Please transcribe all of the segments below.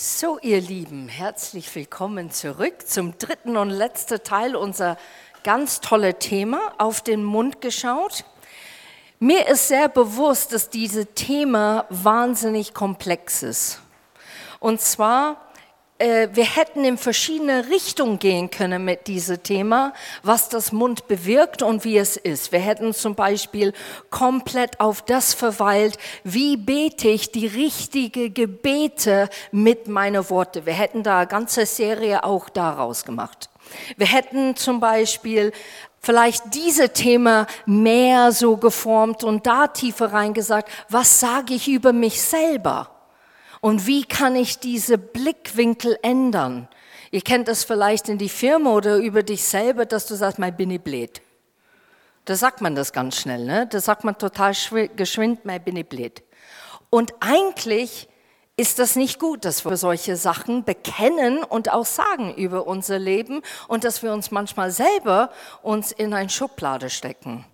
So, ihr Lieben, herzlich willkommen zurück zum dritten und letzten Teil unser ganz tolle Thema, auf den Mund geschaut. Mir ist sehr bewusst, dass dieses Thema wahnsinnig komplex ist. Und zwar wir hätten in verschiedene Richtungen gehen können mit diesem Thema, was das Mund bewirkt und wie es ist. Wir hätten zum Beispiel komplett auf das verweilt, wie bete ich die richtige Gebete mit meinen Worten. Wir hätten da eine ganze Serie auch daraus gemacht. Wir hätten zum Beispiel vielleicht diese Thema mehr so geformt und da tiefer reingesagt, was sage ich über mich selber? Und wie kann ich diese Blickwinkel ändern? Ihr kennt das vielleicht in die Firma oder über dich selber, dass du sagst, mein bin ich blöd. Da sagt man das ganz schnell, ne? Da sagt man total geschwind, mein bin ich blöd. Und eigentlich ist das nicht gut, dass wir solche Sachen bekennen und auch sagen über unser Leben und dass wir uns manchmal selber uns in eine Schublade stecken.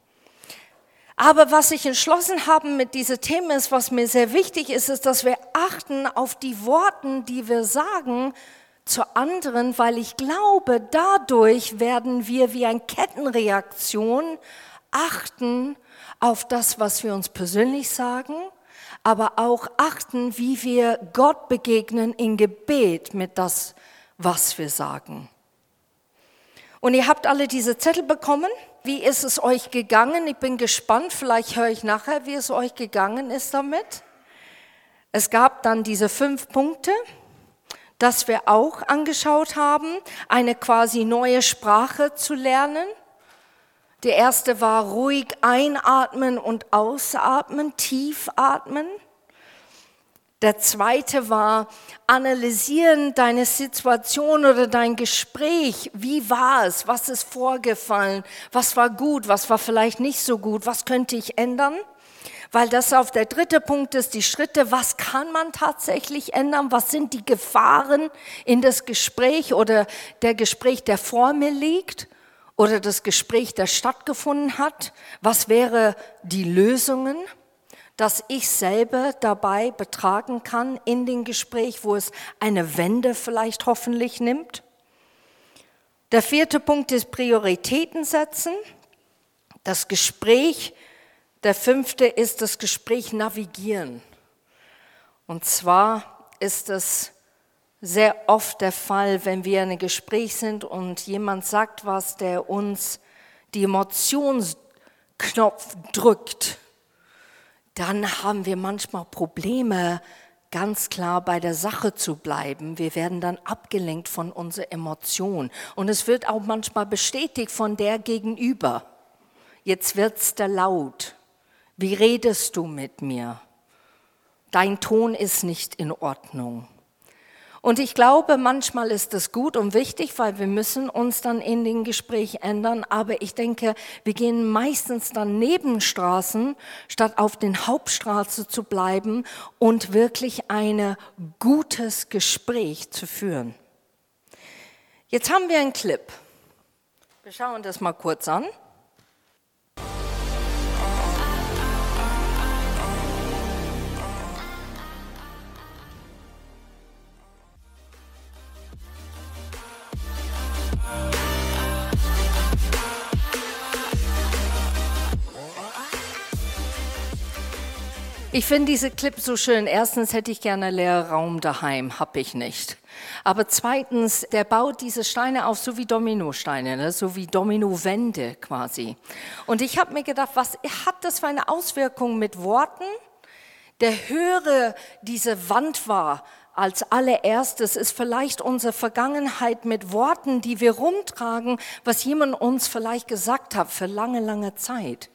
Aber was ich entschlossen habe mit diesem Thema ist, was mir sehr wichtig ist, ist, dass wir achten auf die Worten, die wir sagen zu anderen, weil ich glaube, dadurch werden wir wie eine Kettenreaktion achten auf das, was wir uns persönlich sagen, aber auch achten, wie wir Gott begegnen in Gebet mit das, was wir sagen. Und ihr habt alle diese Zettel bekommen. Wie ist es euch gegangen? Ich bin gespannt, vielleicht höre ich nachher, wie es euch gegangen ist damit. Es gab dann diese fünf Punkte, dass wir auch angeschaut haben, eine quasi neue Sprache zu lernen. Die erste war ruhig einatmen und ausatmen, tief atmen. Der zweite war analysieren deine Situation oder dein Gespräch. Wie war es? Was ist vorgefallen? Was war gut? Was war vielleicht nicht so gut? Was könnte ich ändern? Weil das auf der dritte Punkt ist, die Schritte, was kann man tatsächlich ändern? Was sind die Gefahren in das Gespräch oder der Gespräch, der vor mir liegt? Oder das Gespräch, das stattgefunden hat? Was wäre die Lösungen? Dass ich selber dabei betragen kann in dem Gespräch, wo es eine Wende vielleicht hoffentlich nimmt. Der vierte Punkt ist Prioritäten setzen. Das Gespräch. Der fünfte ist das Gespräch navigieren. Und zwar ist es sehr oft der Fall, wenn wir in einem Gespräch sind und jemand sagt was, der uns die Emotionsknopf drückt dann haben wir manchmal Probleme, ganz klar bei der Sache zu bleiben. Wir werden dann abgelenkt von unserer Emotion. Und es wird auch manchmal bestätigt von der Gegenüber. Jetzt wird's da laut. Wie redest du mit mir? Dein Ton ist nicht in Ordnung. Und ich glaube, manchmal ist das gut und wichtig, weil wir müssen uns dann in den Gespräch ändern. Aber ich denke, wir gehen meistens dann Nebenstraßen, statt auf den Hauptstraße zu bleiben und wirklich ein gutes Gespräch zu führen. Jetzt haben wir einen Clip. Wir schauen das mal kurz an. Ich finde diese Clip so schön. Erstens hätte ich gerne leeren Raum daheim, habe ich nicht. Aber zweitens, der baut diese Steine auf, so wie Dominosteine, ne? so wie Dominowände quasi. Und ich habe mir gedacht, was hat das für eine Auswirkung mit Worten? Der höhere diese Wand war, als allererstes ist vielleicht unsere Vergangenheit mit Worten, die wir rumtragen, was jemand uns vielleicht gesagt hat für lange, lange Zeit.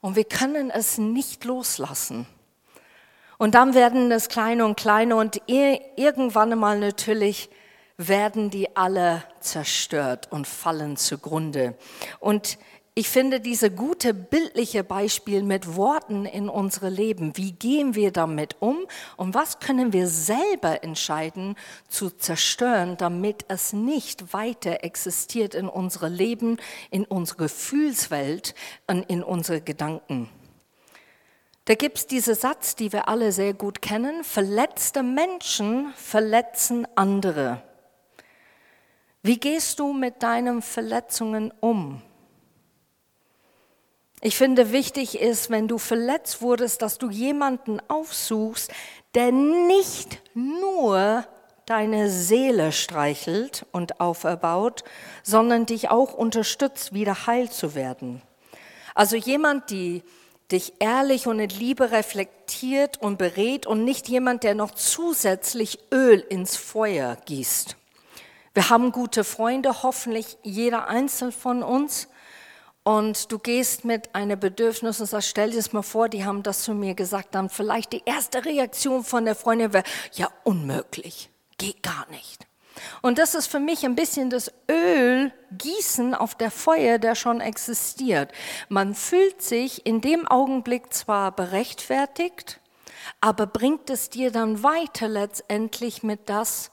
Und wir können es nicht loslassen. Und dann werden es kleiner und kleiner und irgendwann einmal natürlich werden die alle zerstört und fallen zugrunde. Und ich finde diese gute bildliche Beispiel mit Worten in unsere Leben. Wie gehen wir damit um und was können wir selber entscheiden zu zerstören, damit es nicht weiter existiert in unserem Leben, in unserer Gefühlswelt und in unsere Gedanken. Da gibt es diesen Satz, die wir alle sehr gut kennen, verletzte Menschen verletzen andere. Wie gehst du mit deinen Verletzungen um? Ich finde, wichtig ist, wenn du verletzt wurdest, dass du jemanden aufsuchst, der nicht nur deine Seele streichelt und auferbaut, sondern dich auch unterstützt, wieder heil zu werden. Also jemand, die dich ehrlich und in Liebe reflektiert und berät und nicht jemand, der noch zusätzlich Öl ins Feuer gießt. Wir haben gute Freunde, hoffentlich jeder einzelne von uns. Und du gehst mit einem Bedürfnis und sagst, stell dir das mal vor, die haben das zu mir gesagt, dann vielleicht die erste Reaktion von der Freundin wäre, ja, unmöglich, geht gar nicht. Und das ist für mich ein bisschen das Ölgießen auf der Feuer, der schon existiert. Man fühlt sich in dem Augenblick zwar berechtfertigt, aber bringt es dir dann weiter letztendlich mit das,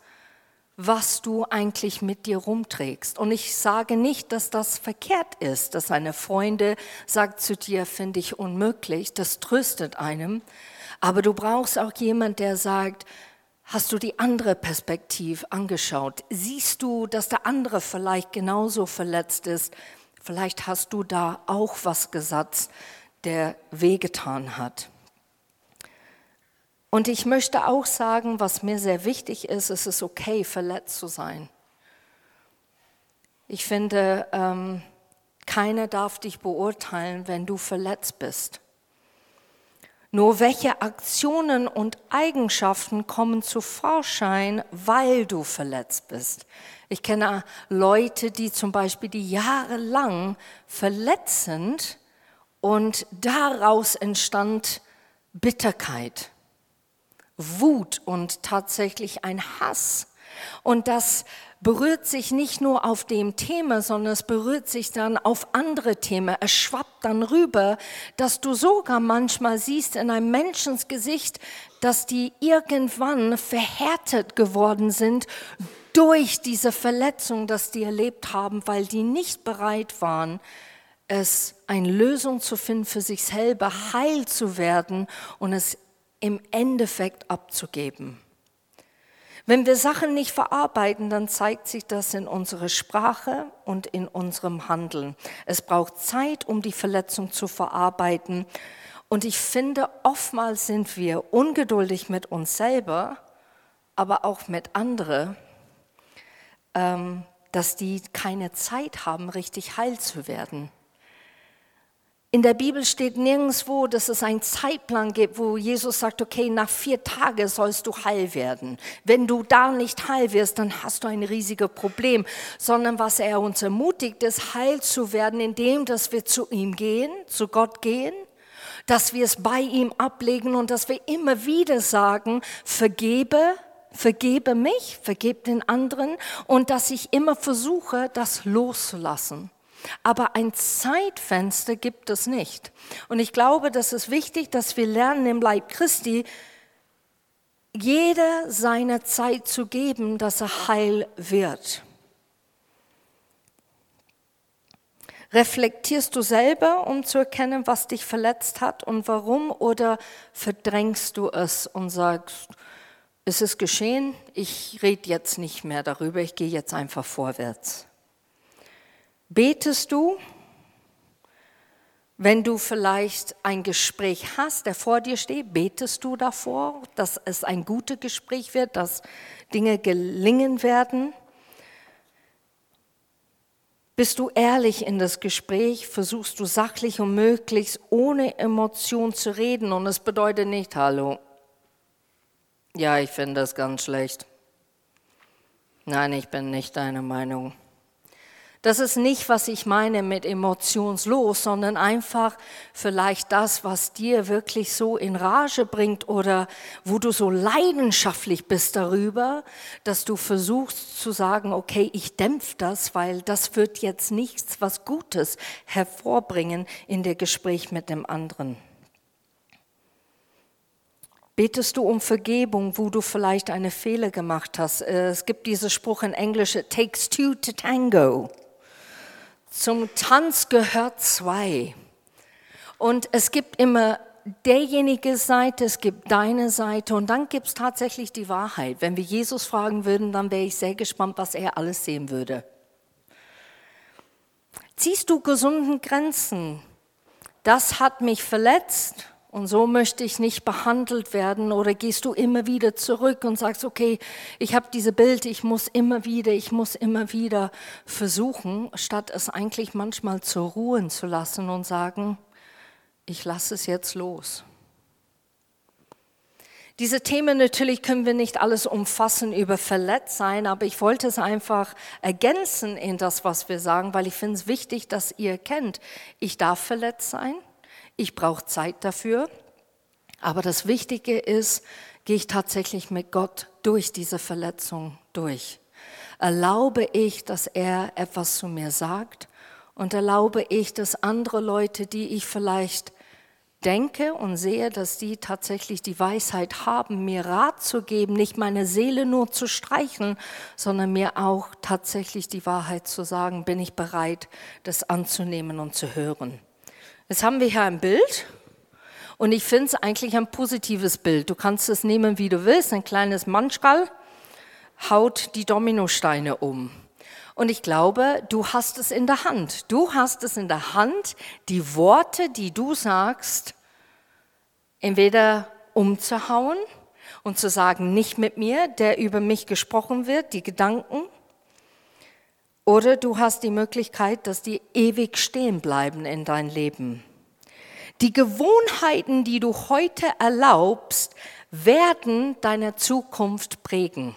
was du eigentlich mit dir rumträgst. Und ich sage nicht, dass das verkehrt ist, dass eine Freunde sagt zu dir, finde ich unmöglich, das tröstet einem. Aber du brauchst auch jemand, der sagt, Hast du die andere Perspektive angeschaut? Siehst du, dass der andere vielleicht genauso verletzt ist? Vielleicht hast du da auch was gesagt, der wehgetan hat. Und ich möchte auch sagen, was mir sehr wichtig ist, es ist okay, verletzt zu sein. Ich finde, ähm, keiner darf dich beurteilen, wenn du verletzt bist. Nur welche Aktionen und Eigenschaften kommen zu Vorschein, weil du verletzt bist? Ich kenne Leute, die zum Beispiel die jahrelang verletzend und daraus entstand Bitterkeit, Wut und tatsächlich ein Hass. Und das berührt sich nicht nur auf dem Thema, sondern es berührt sich dann auf andere Themen. Es schwappt dann rüber, dass du sogar manchmal siehst in einem Menschensgesicht, dass die irgendwann verhärtet geworden sind durch diese Verletzung, dass die erlebt haben, weil die nicht bereit waren, es eine Lösung zu finden für sich selber, heil zu werden und es im Endeffekt abzugeben. Wenn wir Sachen nicht verarbeiten, dann zeigt sich das in unserer Sprache und in unserem Handeln. Es braucht Zeit, um die Verletzung zu verarbeiten. Und ich finde, oftmals sind wir ungeduldig mit uns selber, aber auch mit anderen, ähm, dass die keine Zeit haben, richtig heil zu werden. In der Bibel steht nirgendwo, dass es einen Zeitplan gibt, wo Jesus sagt, okay, nach vier Tagen sollst du heil werden. Wenn du da nicht heil wirst, dann hast du ein riesiges Problem. Sondern was er uns ermutigt, ist heil zu werden, indem dass wir zu ihm gehen, zu Gott gehen, dass wir es bei ihm ablegen und dass wir immer wieder sagen, vergebe, vergebe mich, vergebe den anderen und dass ich immer versuche, das loszulassen. Aber ein Zeitfenster gibt es nicht. Und ich glaube, das ist wichtig, dass wir lernen im Leib Christi, jeder seine Zeit zu geben, dass er heil wird. Reflektierst du selber, um zu erkennen, was dich verletzt hat und warum, oder verdrängst du es und sagst, es ist geschehen, ich rede jetzt nicht mehr darüber, ich gehe jetzt einfach vorwärts. Betest du, wenn du vielleicht ein Gespräch hast, der vor dir steht, betest du davor, dass es ein gutes Gespräch wird, dass Dinge gelingen werden? Bist du ehrlich in das Gespräch? Versuchst du sachlich und möglichst ohne Emotion zu reden? Und es bedeutet nicht, hallo, ja, ich finde das ganz schlecht. Nein, ich bin nicht deiner Meinung. Das ist nicht, was ich meine mit emotionslos, sondern einfach vielleicht das, was dir wirklich so in Rage bringt oder wo du so leidenschaftlich bist darüber, dass du versuchst zu sagen, okay, ich dämpfe das, weil das wird jetzt nichts, was Gutes hervorbringen in der Gespräch mit dem anderen. Betest du um Vergebung, wo du vielleicht eine Fehler gemacht hast? Es gibt diesen Spruch in Englisch, it takes two to tango. Zum Tanz gehört zwei. Und es gibt immer derjenige Seite, es gibt deine Seite und dann gibt es tatsächlich die Wahrheit. Wenn wir Jesus fragen würden, dann wäre ich sehr gespannt, was er alles sehen würde. Ziehst du gesunden Grenzen? Das hat mich verletzt und so möchte ich nicht behandelt werden. Oder gehst du immer wieder zurück und sagst, okay, ich habe diese Bild, ich muss immer wieder, ich muss immer wieder versuchen, statt es eigentlich manchmal zur Ruhe zu lassen und sagen, ich lasse es jetzt los. Diese Themen natürlich können wir nicht alles umfassen über verletzt sein, aber ich wollte es einfach ergänzen in das, was wir sagen, weil ich finde es wichtig, dass ihr kennt, ich darf verletzt sein, ich brauche Zeit dafür, aber das Wichtige ist, gehe ich tatsächlich mit Gott durch diese Verletzung durch. Erlaube ich, dass er etwas zu mir sagt und erlaube ich, dass andere Leute, die ich vielleicht denke und sehe, dass die tatsächlich die Weisheit haben, mir Rat zu geben, nicht meine Seele nur zu streichen, sondern mir auch tatsächlich die Wahrheit zu sagen, bin ich bereit, das anzunehmen und zu hören. Jetzt haben wir hier ein Bild und ich finde es eigentlich ein positives Bild. Du kannst es nehmen, wie du willst, ein kleines Manschkal haut die Dominosteine um. Und ich glaube, du hast es in der Hand. Du hast es in der Hand, die Worte, die du sagst, entweder umzuhauen und zu sagen, nicht mit mir, der über mich gesprochen wird, die Gedanken. Oder du hast die Möglichkeit, dass die ewig stehen bleiben in dein Leben. Die Gewohnheiten, die du heute erlaubst, werden deine Zukunft prägen.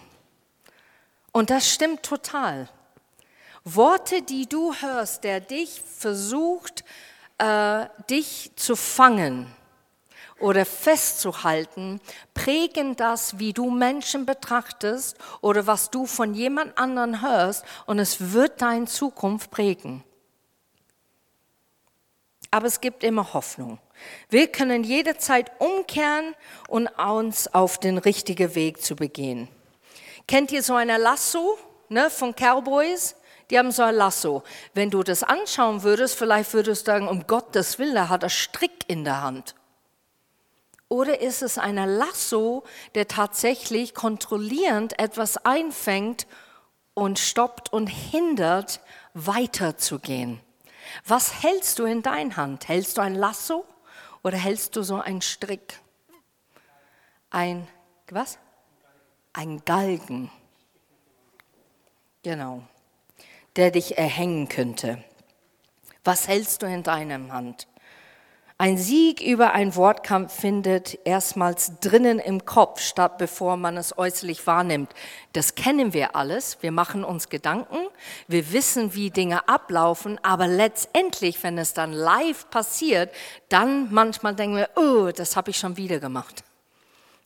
Und das stimmt total. Worte, die du hörst, der dich versucht, äh, dich zu fangen oder festzuhalten, prägen das, wie du Menschen betrachtest oder was du von jemand anderen hörst und es wird deine Zukunft prägen. Aber es gibt immer Hoffnung. Wir können jederzeit umkehren und uns auf den richtigen Weg zu begehen. Kennt ihr so eine Lasso ne, von Cowboys? Die haben so ein Lasso. Wenn du das anschauen würdest, vielleicht würdest du sagen, um Gottes Willen, er hat er Strick in der Hand. Oder ist es ein Lasso, der tatsächlich kontrollierend etwas einfängt und stoppt und hindert, weiterzugehen? Was hältst du in deiner Hand? Hältst du ein Lasso oder hältst du so einen Strick? Ein, was? Ein Galgen. Genau der dich erhängen könnte. Was hältst du in deinem Hand? Ein Sieg über einen Wortkampf findet erstmals drinnen im Kopf statt, bevor man es äußerlich wahrnimmt. Das kennen wir alles. Wir machen uns Gedanken. Wir wissen, wie Dinge ablaufen. Aber letztendlich, wenn es dann live passiert, dann manchmal denken wir, oh, das habe ich schon wieder gemacht.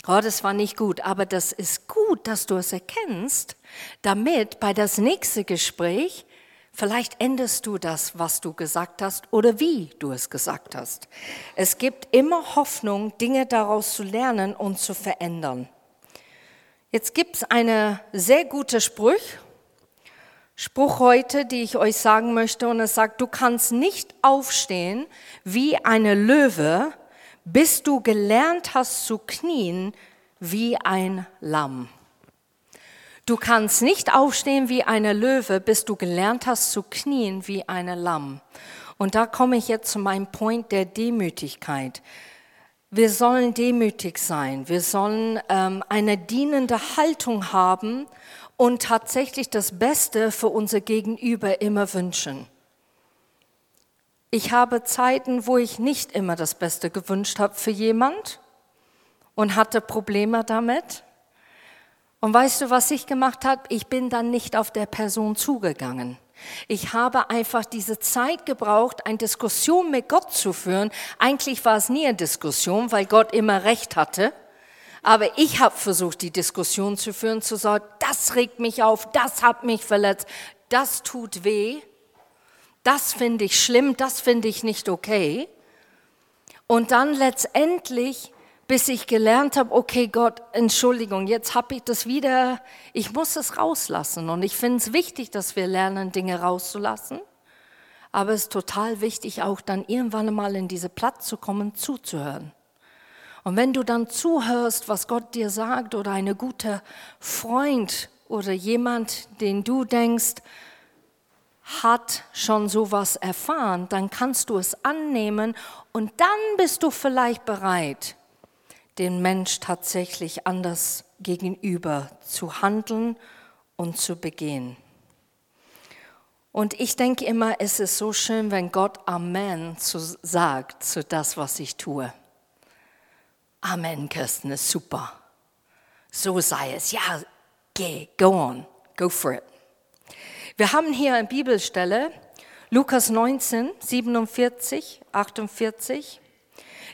Oh, das war nicht gut. Aber das ist gut, dass du es erkennst damit bei das nächste Gespräch vielleicht änderst du das, was du gesagt hast oder wie du es gesagt hast. Es gibt immer Hoffnung, Dinge daraus zu lernen und zu verändern. Jetzt gibt es eine sehr gute Spruch, Spruch heute, die ich euch sagen möchte, und es sagt, du kannst nicht aufstehen wie eine Löwe, bis du gelernt hast zu knien wie ein Lamm. Du kannst nicht aufstehen wie eine Löwe, bis du gelernt hast zu knien wie eine Lamm. Und da komme ich jetzt zu meinem Point der Demütigkeit. Wir sollen demütig sein. Wir sollen ähm, eine dienende Haltung haben und tatsächlich das Beste für unser Gegenüber immer wünschen. Ich habe Zeiten, wo ich nicht immer das Beste gewünscht habe für jemand und hatte Probleme damit. Und weißt du, was ich gemacht habe? Ich bin dann nicht auf der Person zugegangen. Ich habe einfach diese Zeit gebraucht, eine Diskussion mit Gott zu führen. Eigentlich war es nie eine Diskussion, weil Gott immer recht hatte. Aber ich habe versucht, die Diskussion zu führen, zu sagen, das regt mich auf, das hat mich verletzt, das tut weh, das finde ich schlimm, das finde ich nicht okay. Und dann letztendlich bis ich gelernt habe, okay Gott, Entschuldigung, jetzt habe ich das wieder, ich muss es rauslassen. Und ich finde es wichtig, dass wir lernen, Dinge rauszulassen. Aber es ist total wichtig, auch dann irgendwann mal in diese Platz zu kommen, zuzuhören. Und wenn du dann zuhörst, was Gott dir sagt oder eine gute Freund oder jemand, den du denkst, hat schon sowas erfahren, dann kannst du es annehmen und dann bist du vielleicht bereit, den Mensch tatsächlich anders gegenüber zu handeln und zu begehen. Und ich denke immer, es ist so schön, wenn Gott Amen zu, sagt zu das, was ich tue. Amen, Kirsten, ist super. So sei es. Ja, geh, go on, go for it. Wir haben hier eine Bibelstelle, Lukas 19, 47, 48.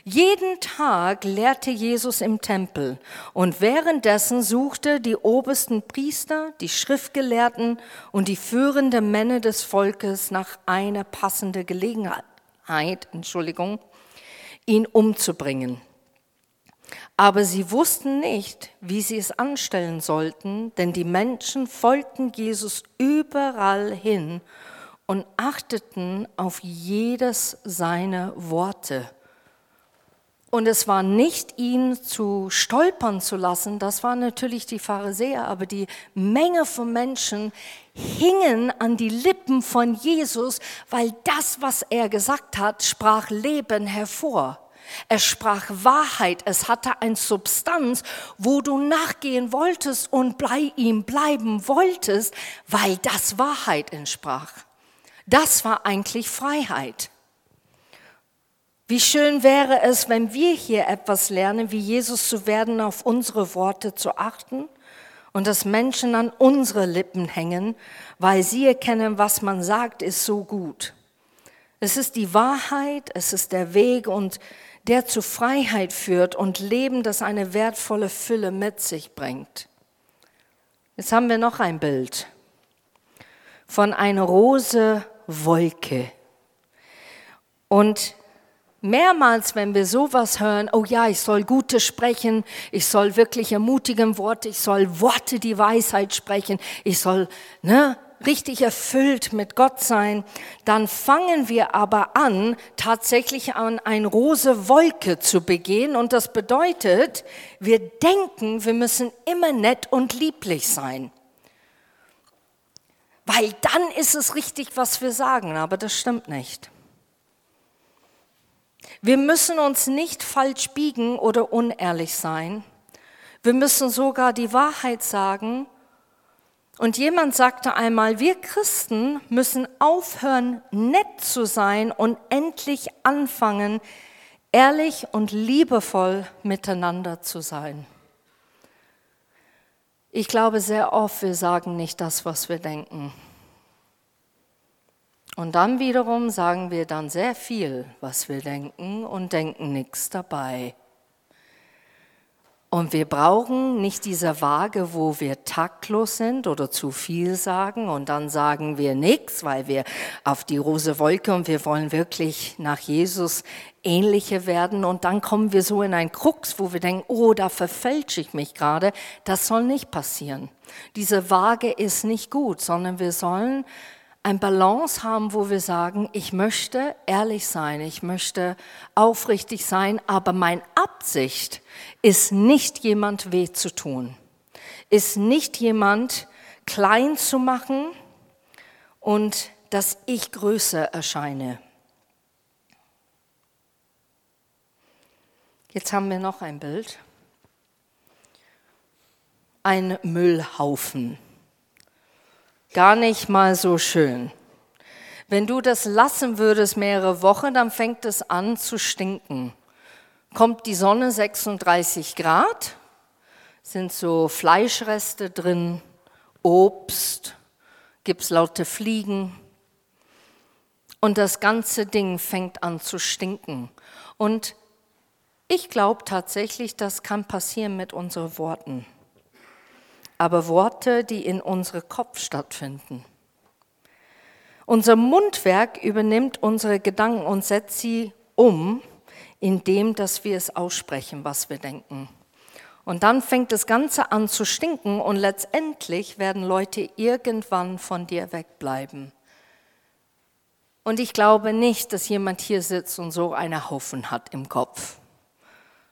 Jeden Tag lehrte Jesus im Tempel und währenddessen suchte die obersten Priester, die Schriftgelehrten und die führenden Männer des Volkes nach einer passenden Gelegenheit, Entschuldigung, ihn umzubringen. Aber sie wussten nicht, wie sie es anstellen sollten, denn die Menschen folgten Jesus überall hin und achteten auf jedes seiner Worte. Und es war nicht, ihn zu stolpern zu lassen, das waren natürlich die Pharisäer, aber die Menge von Menschen hingen an die Lippen von Jesus, weil das, was er gesagt hat, sprach Leben hervor. Er sprach Wahrheit, es hatte eine Substanz, wo du nachgehen wolltest und bei ihm bleiben wolltest, weil das Wahrheit entsprach. Das war eigentlich Freiheit. Wie schön wäre es, wenn wir hier etwas lernen, wie Jesus zu werden, auf unsere Worte zu achten und dass Menschen an unsere Lippen hängen, weil sie erkennen, was man sagt, ist so gut. Es ist die Wahrheit, es ist der Weg und der zu Freiheit führt und Leben, das eine wertvolle Fülle mit sich bringt. Jetzt haben wir noch ein Bild von einer rose Wolke. Und Mehrmals, wenn wir sowas hören, oh ja, ich soll Gutes sprechen, ich soll wirklich ermutigen Worte, ich soll Worte die Weisheit sprechen, ich soll ne, richtig erfüllt mit Gott sein, dann fangen wir aber an, tatsächlich an eine rose Wolke zu begehen. Und das bedeutet, wir denken, wir müssen immer nett und lieblich sein. Weil dann ist es richtig, was wir sagen, aber das stimmt nicht. Wir müssen uns nicht falsch biegen oder unehrlich sein. Wir müssen sogar die Wahrheit sagen. Und jemand sagte einmal, wir Christen müssen aufhören, nett zu sein und endlich anfangen, ehrlich und liebevoll miteinander zu sein. Ich glaube sehr oft, wir sagen nicht das, was wir denken. Und dann wiederum sagen wir dann sehr viel, was wir denken und denken nichts dabei. Und wir brauchen nicht diese Waage, wo wir taktlos sind oder zu viel sagen und dann sagen wir nichts, weil wir auf die rose Wolke und wir wollen wirklich nach Jesus ähnliche werden und dann kommen wir so in ein Krux, wo wir denken, oh, da verfälsche ich mich gerade. Das soll nicht passieren. Diese Waage ist nicht gut, sondern wir sollen ein Balance haben, wo wir sagen, ich möchte ehrlich sein, ich möchte aufrichtig sein, aber meine Absicht ist nicht jemand weh zu tun, ist nicht jemand klein zu machen und dass ich größer erscheine. Jetzt haben wir noch ein Bild. Ein Müllhaufen gar nicht mal so schön. Wenn du das lassen würdest mehrere Wochen, dann fängt es an zu stinken. Kommt die Sonne 36 Grad, sind so Fleischreste drin, Obst, gibt's laute Fliegen und das ganze Ding fängt an zu stinken. Und ich glaube tatsächlich, das kann passieren mit unseren Worten aber Worte, die in unserem Kopf stattfinden. Unser Mundwerk übernimmt unsere Gedanken und setzt sie um, indem dass wir es aussprechen, was wir denken. Und dann fängt das Ganze an zu stinken und letztendlich werden Leute irgendwann von dir wegbleiben. Und ich glaube nicht, dass jemand hier sitzt und so einen Haufen hat im Kopf.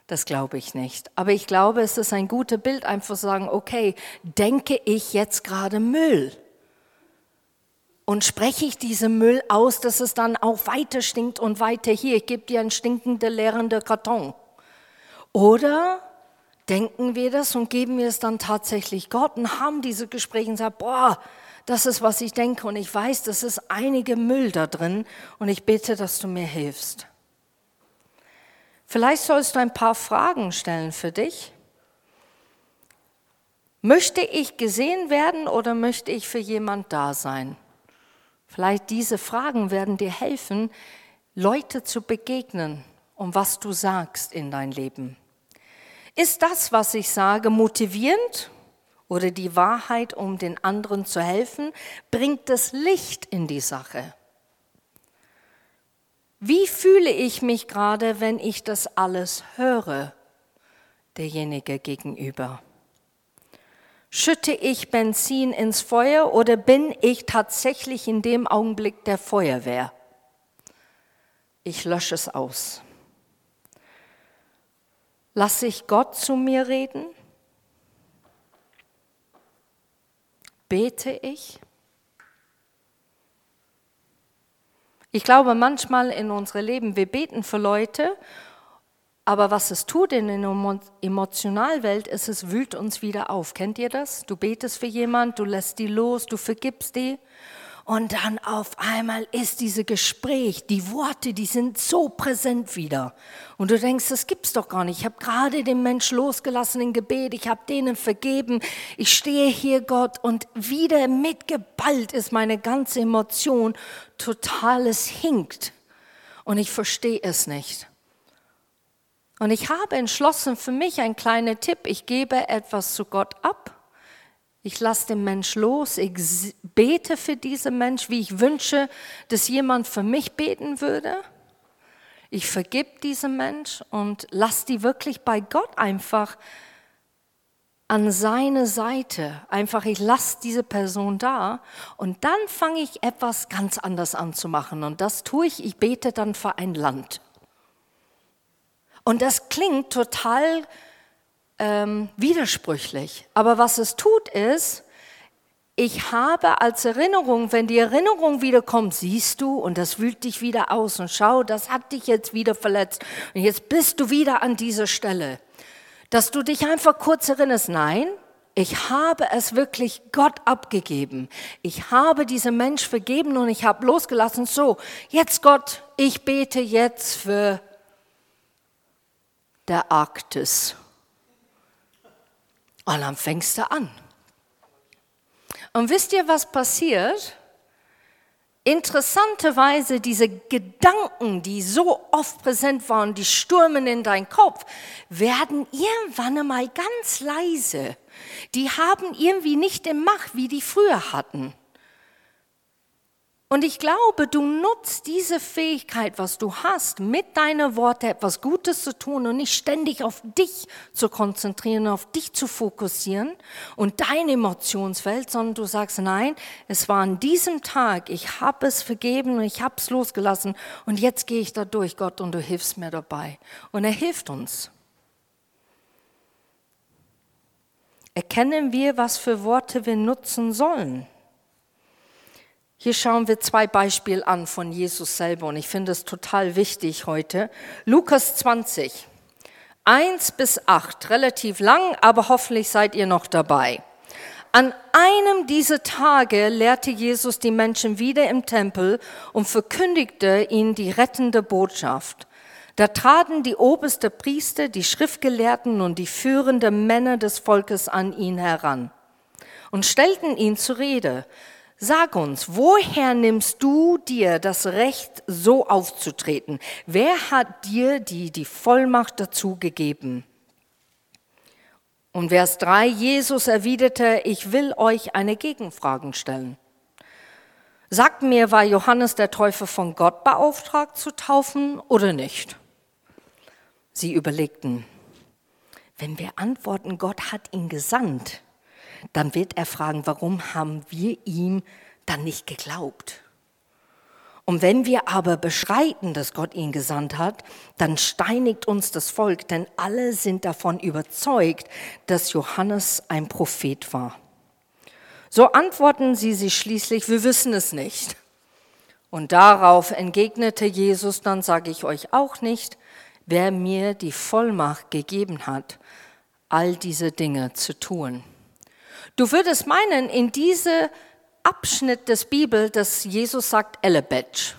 Das glaube ich nicht. Aber ich glaube, es ist ein gutes Bild, einfach zu sagen, okay, denke ich jetzt gerade Müll? Und spreche ich diesen Müll aus, dass es dann auch weiter stinkt und weiter hier, ich gebe dir einen stinkenden, leerenden Karton. Oder denken wir das und geben wir es dann tatsächlich Gott und haben diese Gespräche und sagen, boah, das ist, was ich denke und ich weiß, das ist einige Müll da drin und ich bitte, dass du mir hilfst. Vielleicht sollst du ein paar Fragen stellen für dich. Möchte ich gesehen werden oder möchte ich für jemand da sein? Vielleicht diese Fragen werden dir helfen, Leute zu begegnen und was du sagst in dein Leben. Ist das, was ich sage, motivierend oder die Wahrheit, um den anderen zu helfen? Bringt es Licht in die Sache? Wie fühle ich mich gerade, wenn ich das alles höre, derjenige gegenüber? Schütte ich Benzin ins Feuer oder bin ich tatsächlich in dem Augenblick der Feuerwehr? Ich lösche es aus. Lasse ich Gott zu mir reden? Bete ich? Ich glaube manchmal in unserem Leben, wir beten für Leute, aber was es tut in der Emotionalwelt ist, es wühlt uns wieder auf. Kennt ihr das? Du betest für jemanden, du lässt die los, du vergibst die und dann auf einmal ist dieses Gespräch, die Worte, die sind so präsent wieder. Und du denkst, das gibt's doch gar nicht. Ich habe gerade den Mensch losgelassen im Gebet, ich habe denen vergeben. Ich stehe hier, Gott, und wieder mitgeballt ist meine ganze Emotion. Totales hinkt. Und ich verstehe es nicht. Und ich habe entschlossen für mich ein kleiner Tipp. Ich gebe etwas zu Gott ab ich lasse den Mensch los, ich bete für diesen Mensch, wie ich wünsche, dass jemand für mich beten würde. Ich vergib diesen Mensch und lasse die wirklich bei Gott einfach an seine Seite. Einfach, ich lasse diese Person da und dann fange ich etwas ganz anders an zu machen. Und das tue ich, ich bete dann für ein Land. Und das klingt total ähm, widersprüchlich. Aber was es tut ist, ich habe als Erinnerung, wenn die Erinnerung wiederkommt, siehst du, und das wühlt dich wieder aus und schau, das hat dich jetzt wieder verletzt und jetzt bist du wieder an dieser Stelle. Dass du dich einfach kurz erinnerst, nein, ich habe es wirklich Gott abgegeben. Ich habe diesem Mensch vergeben und ich habe losgelassen. So, jetzt Gott, ich bete jetzt für der Arktis und dann fängst du an. Und wisst ihr, was passiert? Interessanterweise, diese Gedanken, die so oft präsent waren, die stürmen in deinen Kopf, werden irgendwann einmal ganz leise. Die haben irgendwie nicht die Macht, wie die früher hatten. Und ich glaube, du nutzt diese Fähigkeit, was du hast, mit deinen Worten etwas Gutes zu tun und nicht ständig auf dich zu konzentrieren, auf dich zu fokussieren und deine Emotionswelt, sondern du sagst, nein, es war an diesem Tag, ich habe es vergeben und ich habe es losgelassen und jetzt gehe ich da durch, Gott, und du hilfst mir dabei. Und er hilft uns. Erkennen wir, was für Worte wir nutzen sollen. Hier schauen wir zwei Beispiele an von Jesus selber und ich finde es total wichtig heute. Lukas 20, 1 bis 8, relativ lang, aber hoffentlich seid ihr noch dabei. An einem dieser Tage lehrte Jesus die Menschen wieder im Tempel und verkündigte ihnen die rettende Botschaft. Da traten die oberste Priester, die Schriftgelehrten und die führenden Männer des Volkes an ihn heran und stellten ihn zur Rede. Sag uns, woher nimmst du dir das Recht, so aufzutreten? Wer hat dir die, die Vollmacht dazu gegeben? Und Vers 3, Jesus erwiderte, ich will euch eine Gegenfrage stellen. Sagt mir, war Johannes der Täufer von Gott beauftragt zu taufen oder nicht? Sie überlegten, wenn wir antworten, Gott hat ihn gesandt, dann wird er fragen, warum haben wir ihm dann nicht geglaubt? Und wenn wir aber beschreiten, dass Gott ihn gesandt hat, dann steinigt uns das Volk, denn alle sind davon überzeugt, dass Johannes ein Prophet war. So antworten sie sich schließlich, wir wissen es nicht. Und darauf entgegnete Jesus, dann sage ich euch auch nicht, wer mir die Vollmacht gegeben hat, all diese Dinge zu tun. Du würdest meinen, in diese Abschnitt des Bibel, dass Jesus sagt, Elebetsch.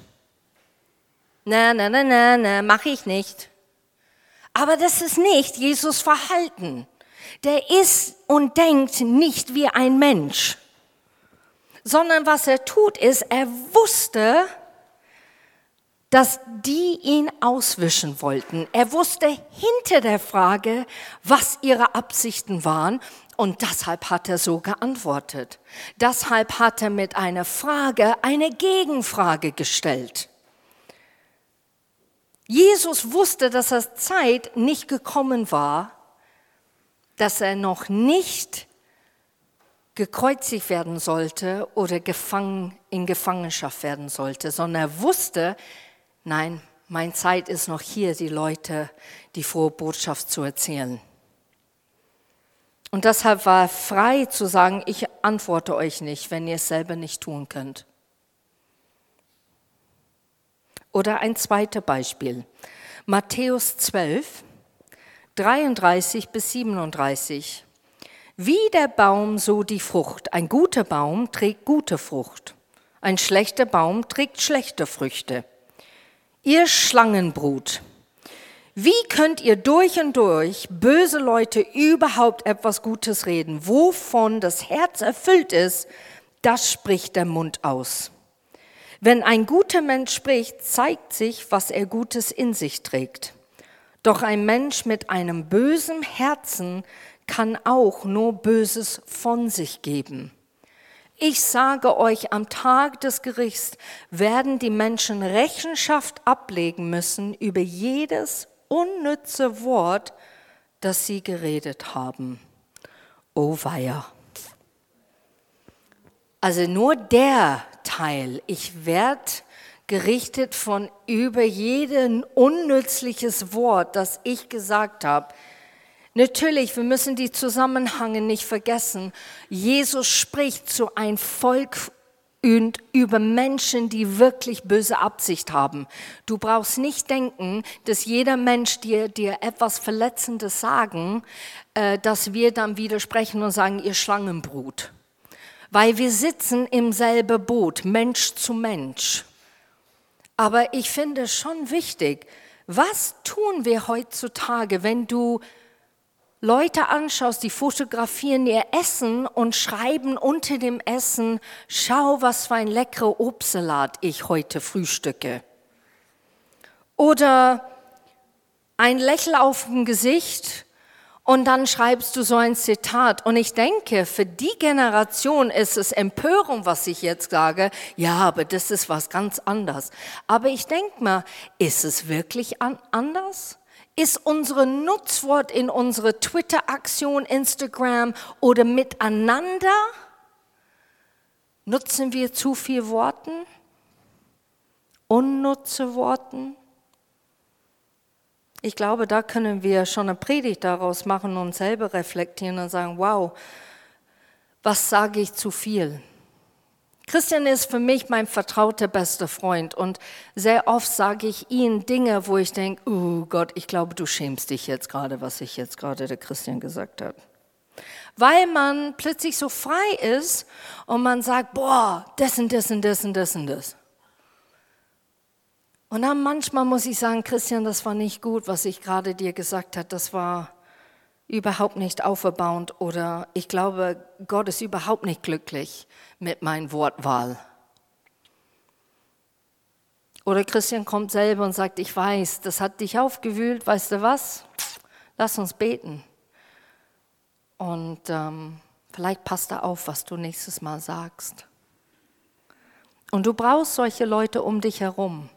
Na, na, na, na, na, mach ich nicht. Aber das ist nicht Jesus Verhalten. Der ist und denkt nicht wie ein Mensch, sondern was er tut ist, er wusste, dass die ihn auswischen wollten. Er wusste hinter der Frage, was ihre Absichten waren und deshalb hat er so geantwortet. Deshalb hat er mit einer Frage eine Gegenfrage gestellt. Jesus wusste, dass er Zeit nicht gekommen war, dass er noch nicht gekreuzigt werden sollte oder gefangen, in Gefangenschaft werden sollte, sondern er wusste, nein, meine Zeit ist noch hier, die Leute die frohe Botschaft zu erzählen. Und deshalb war er frei zu sagen, ich antworte euch nicht, wenn ihr es selber nicht tun könnt. Oder ein zweites Beispiel. Matthäus 12, 33 bis 37. Wie der Baum, so die Frucht. Ein guter Baum trägt gute Frucht. Ein schlechter Baum trägt schlechte Früchte. Ihr Schlangenbrut, wie könnt ihr durch und durch böse Leute überhaupt etwas Gutes reden? Wovon das Herz erfüllt ist, das spricht der Mund aus. Wenn ein guter Mensch spricht, zeigt sich, was er Gutes in sich trägt. Doch ein Mensch mit einem bösen Herzen kann auch nur Böses von sich geben. Ich sage euch, am Tag des Gerichts werden die Menschen Rechenschaft ablegen müssen über jedes unnütze Wort, das sie geredet haben. Oh weia. Also nur der Teil, ich werde gerichtet von über jeden unnützliches Wort, das ich gesagt habe. Natürlich, wir müssen die Zusammenhänge nicht vergessen. Jesus spricht zu ein Volk und über Menschen, die wirklich böse Absicht haben. Du brauchst nicht denken, dass jeder Mensch dir, dir etwas Verletzendes sagen, äh, dass wir dann widersprechen und sagen, ihr Schlangenbrut. Weil wir sitzen im selben Boot, Mensch zu Mensch. Aber ich finde es schon wichtig, was tun wir heutzutage, wenn du Leute anschaust, die fotografieren ihr Essen und schreiben unter dem Essen, schau, was für ein leckerer Obstsalat ich heute frühstücke. Oder ein Lächeln auf dem Gesicht und dann schreibst du so ein Zitat. Und ich denke, für die Generation ist es Empörung, was ich jetzt sage. Ja, aber das ist was ganz anderes. Aber ich denke mal, ist es wirklich anders? Ist unsere Nutzwort in unsere Twitter-Aktion, Instagram oder miteinander? Nutzen wir zu viel Worten? Unnutze Worten? Ich glaube, da können wir schon eine Predigt daraus machen und selber reflektieren und sagen, wow, was sage ich zu viel? Christian ist für mich mein vertrauter bester Freund und sehr oft sage ich ihm Dinge, wo ich denke, oh Gott, ich glaube, du schämst dich jetzt gerade, was ich jetzt gerade der Christian gesagt habe. Weil man plötzlich so frei ist und man sagt, boah, das und das und das und das und das. Und dann manchmal muss ich sagen, Christian, das war nicht gut, was ich gerade dir gesagt habe. Das war überhaupt nicht auferbauend oder ich glaube, Gott ist überhaupt nicht glücklich mit meiner Wortwahl. Oder Christian kommt selber und sagt, ich weiß, das hat dich aufgewühlt, weißt du was? Lass uns beten. Und ähm, vielleicht passt da auf, was du nächstes Mal sagst. Und du brauchst solche Leute um dich herum.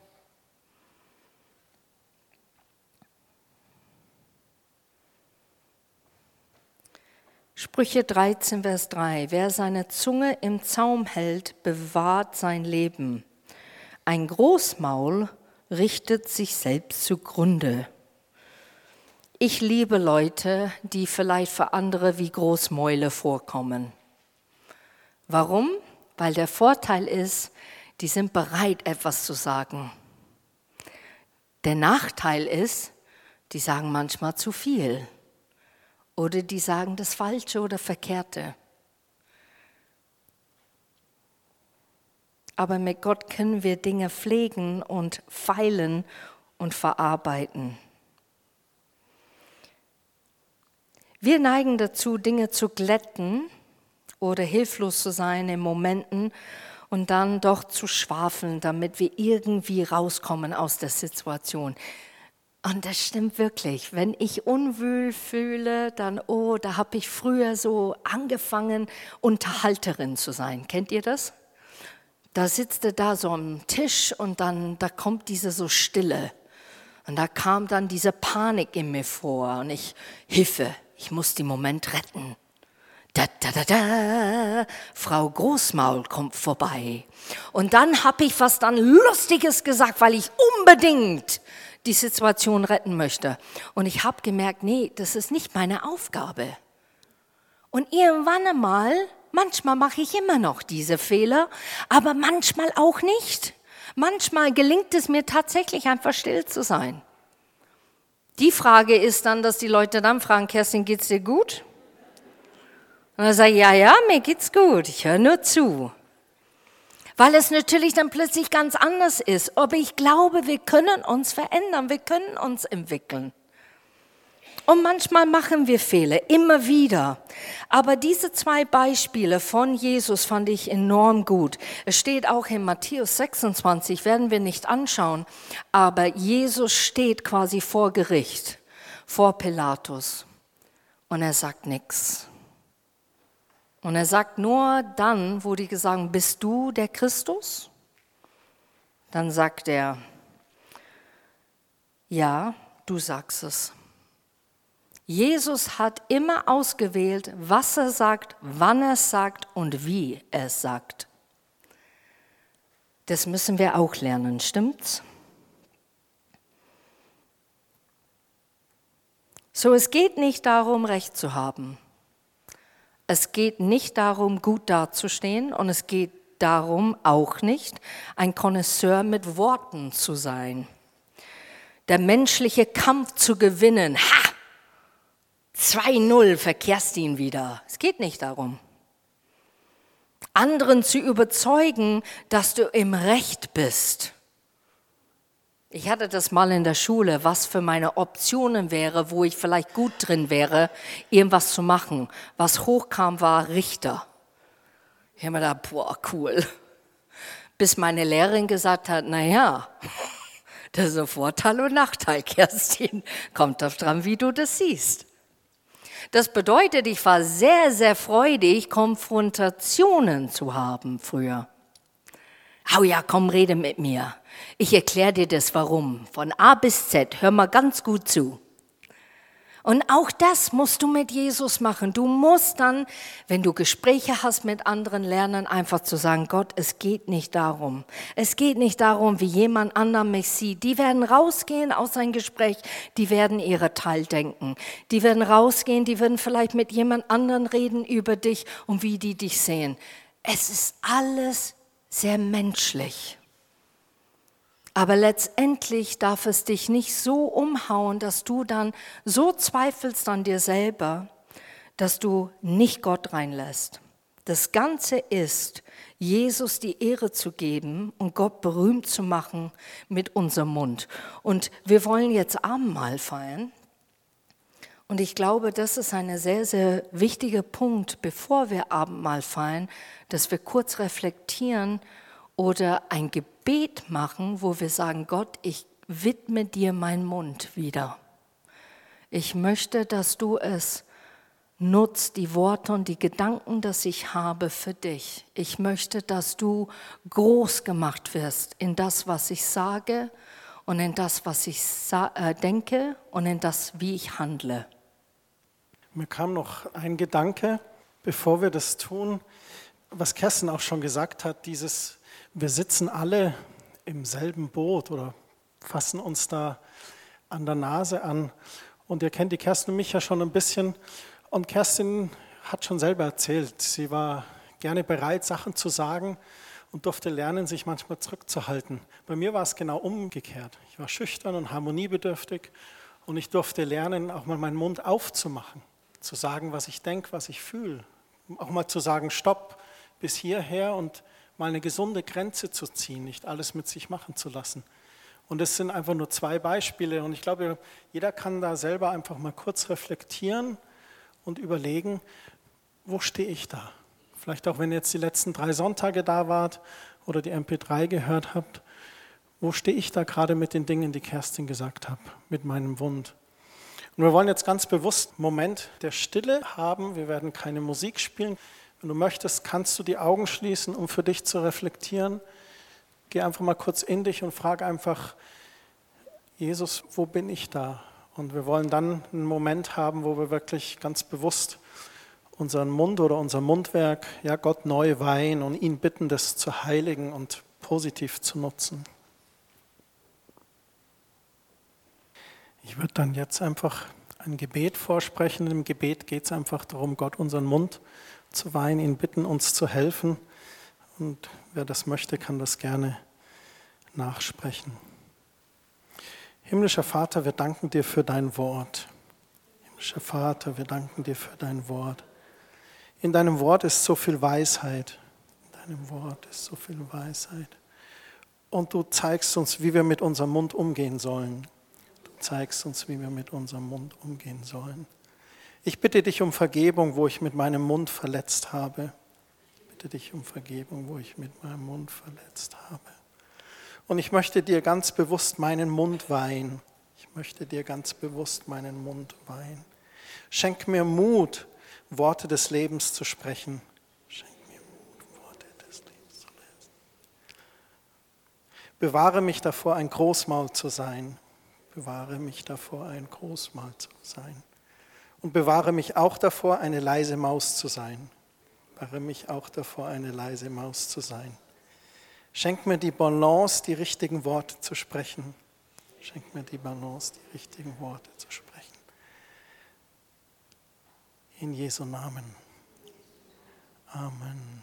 Sprüche 13, Vers 3. Wer seine Zunge im Zaum hält, bewahrt sein Leben. Ein Großmaul richtet sich selbst zugrunde. Ich liebe Leute, die vielleicht für andere wie Großmäule vorkommen. Warum? Weil der Vorteil ist, die sind bereit, etwas zu sagen. Der Nachteil ist, die sagen manchmal zu viel oder die sagen das Falsche oder Verkehrte. Aber mit Gott können wir Dinge pflegen und feilen und verarbeiten. Wir neigen dazu, Dinge zu glätten oder hilflos zu sein in Momenten und dann doch zu schwafeln, damit wir irgendwie rauskommen aus der Situation. Und das stimmt wirklich. Wenn ich Unwühl fühle, dann, oh, da habe ich früher so angefangen, Unterhalterin zu sein. Kennt ihr das? Da sitzt er da so am Tisch und dann, da kommt diese so Stille. Und da kam dann diese Panik in mir vor und ich, Hilfe, ich muss den Moment retten. Da, da, da, da, Frau Großmaul kommt vorbei. Und dann habe ich was dann Lustiges gesagt, weil ich unbedingt die Situation retten möchte. Und ich habe gemerkt, nee, das ist nicht meine Aufgabe. Und irgendwann einmal, manchmal mache ich immer noch diese Fehler, aber manchmal auch nicht. Manchmal gelingt es mir tatsächlich einfach still zu sein. Die Frage ist dann, dass die Leute dann fragen, Kerstin, geht's dir gut? Und er sagt, ja, ja, mir geht's gut, ich höre nur zu. Weil es natürlich dann plötzlich ganz anders ist. Aber ich glaube, wir können uns verändern, wir können uns entwickeln. Und manchmal machen wir Fehler, immer wieder. Aber diese zwei Beispiele von Jesus fand ich enorm gut. Es steht auch in Matthäus 26, werden wir nicht anschauen, aber Jesus steht quasi vor Gericht, vor Pilatus. Und er sagt nichts. Und er sagt nur dann, wo die sagen, bist du der Christus? Dann sagt er, ja, du sagst es. Jesus hat immer ausgewählt, was er sagt, wann er es sagt und wie er es sagt. Das müssen wir auch lernen, stimmt's? So, es geht nicht darum, Recht zu haben. Es geht nicht darum, gut dazustehen und es geht darum auch nicht, ein Connoisseur mit Worten zu sein. Der menschliche Kampf zu gewinnen. Ha! 2-0 verkehrst ihn wieder. Es geht nicht darum. Anderen zu überzeugen, dass du im Recht bist. Ich hatte das mal in der Schule, was für meine Optionen wäre, wo ich vielleicht gut drin wäre, irgendwas zu machen. Was hochkam, war Richter. Ich habe mir gedacht, boah, cool. Bis meine Lehrerin gesagt hat, na ja, das ist ein Vorteil und Nachteil, Kerstin. Kommt doch dran, wie du das siehst. Das bedeutet, ich war sehr, sehr freudig, Konfrontationen zu haben früher. Hau ja, komm, rede mit mir. Ich erkläre dir das Warum. Von A bis Z. Hör mal ganz gut zu. Und auch das musst du mit Jesus machen. Du musst dann, wenn du Gespräche hast mit anderen, lernen, einfach zu sagen, Gott, es geht nicht darum. Es geht nicht darum, wie jemand anderer mich sieht. Die werden rausgehen aus einem Gespräch, die werden ihre Teil denken. Die werden rausgehen, die werden vielleicht mit jemand anderen reden über dich und wie die dich sehen. Es ist alles sehr menschlich. Aber letztendlich darf es dich nicht so umhauen, dass du dann so zweifelst an dir selber, dass du nicht Gott reinlässt. Das Ganze ist, Jesus die Ehre zu geben und Gott berühmt zu machen mit unserem Mund. Und wir wollen jetzt Abendmahl feiern. Und ich glaube, das ist ein sehr, sehr wichtiger Punkt, bevor wir Abendmahl feiern, dass wir kurz reflektieren oder ein Gebet machen, wo wir sagen, Gott, ich widme dir meinen Mund wieder. Ich möchte, dass du es nutzt, die Worte und die Gedanken, dass ich habe für dich. Ich möchte, dass du groß gemacht wirst in das, was ich sage und in das, was ich äh, denke und in das, wie ich handle. Mir kam noch ein Gedanke, bevor wir das tun, was Kerstin auch schon gesagt hat, dieses, wir sitzen alle im selben Boot oder fassen uns da an der Nase an. Und ihr kennt die Kerstin und mich ja schon ein bisschen. Und Kerstin hat schon selber erzählt, sie war gerne bereit, Sachen zu sagen und durfte lernen, sich manchmal zurückzuhalten. Bei mir war es genau umgekehrt. Ich war schüchtern und harmoniebedürftig und ich durfte lernen, auch mal meinen Mund aufzumachen, zu sagen, was ich denke, was ich fühle. Auch mal zu sagen, stopp, bis hierher und mal eine gesunde Grenze zu ziehen, nicht alles mit sich machen zu lassen. Und das sind einfach nur zwei Beispiele. Und ich glaube, jeder kann da selber einfach mal kurz reflektieren und überlegen, wo stehe ich da? Vielleicht auch, wenn ihr jetzt die letzten drei Sonntage da wart oder die MP3 gehört habt, wo stehe ich da gerade mit den Dingen, die Kerstin gesagt hat, mit meinem Wund? Und wir wollen jetzt ganz bewusst einen Moment der Stille haben. Wir werden keine Musik spielen. Wenn du möchtest, kannst du die Augen schließen, um für dich zu reflektieren. Geh einfach mal kurz in dich und frag einfach, Jesus, wo bin ich da? Und wir wollen dann einen Moment haben, wo wir wirklich ganz bewusst unseren Mund oder unser Mundwerk, ja Gott neu weihen und ihn bitten, das zu heiligen und positiv zu nutzen. Ich würde dann jetzt einfach ein Gebet vorsprechen. Im Gebet geht es einfach darum, Gott unseren Mund zu weihen, ihn bitten, uns zu helfen. Und wer das möchte, kann das gerne nachsprechen. Himmlischer Vater, wir danken dir für dein Wort. Himmlischer Vater, wir danken dir für dein Wort. In deinem Wort ist so viel Weisheit. In deinem Wort ist so viel Weisheit. Und du zeigst uns, wie wir mit unserem Mund umgehen sollen. Du zeigst uns, wie wir mit unserem Mund umgehen sollen. Ich bitte dich um Vergebung, wo ich mit meinem Mund verletzt habe. Ich bitte dich um Vergebung, wo ich mit meinem Mund verletzt habe. Und ich möchte dir ganz bewusst meinen Mund weihen. Ich möchte dir ganz bewusst meinen Mund weihen. Schenk mir Mut, Worte des Lebens zu sprechen. Schenk mir Mut, Worte des Lebens zu lesen. Bewahre mich davor, ein Großmaul zu sein. Bewahre mich davor, ein Großmaul zu sein. Und bewahre mich auch davor, eine leise Maus zu sein. Bewahre mich auch davor, eine leise Maus zu sein. Schenk mir die Balance, die richtigen Worte zu sprechen. Schenk mir die Balance, die richtigen Worte zu sprechen. In Jesu Namen. Amen.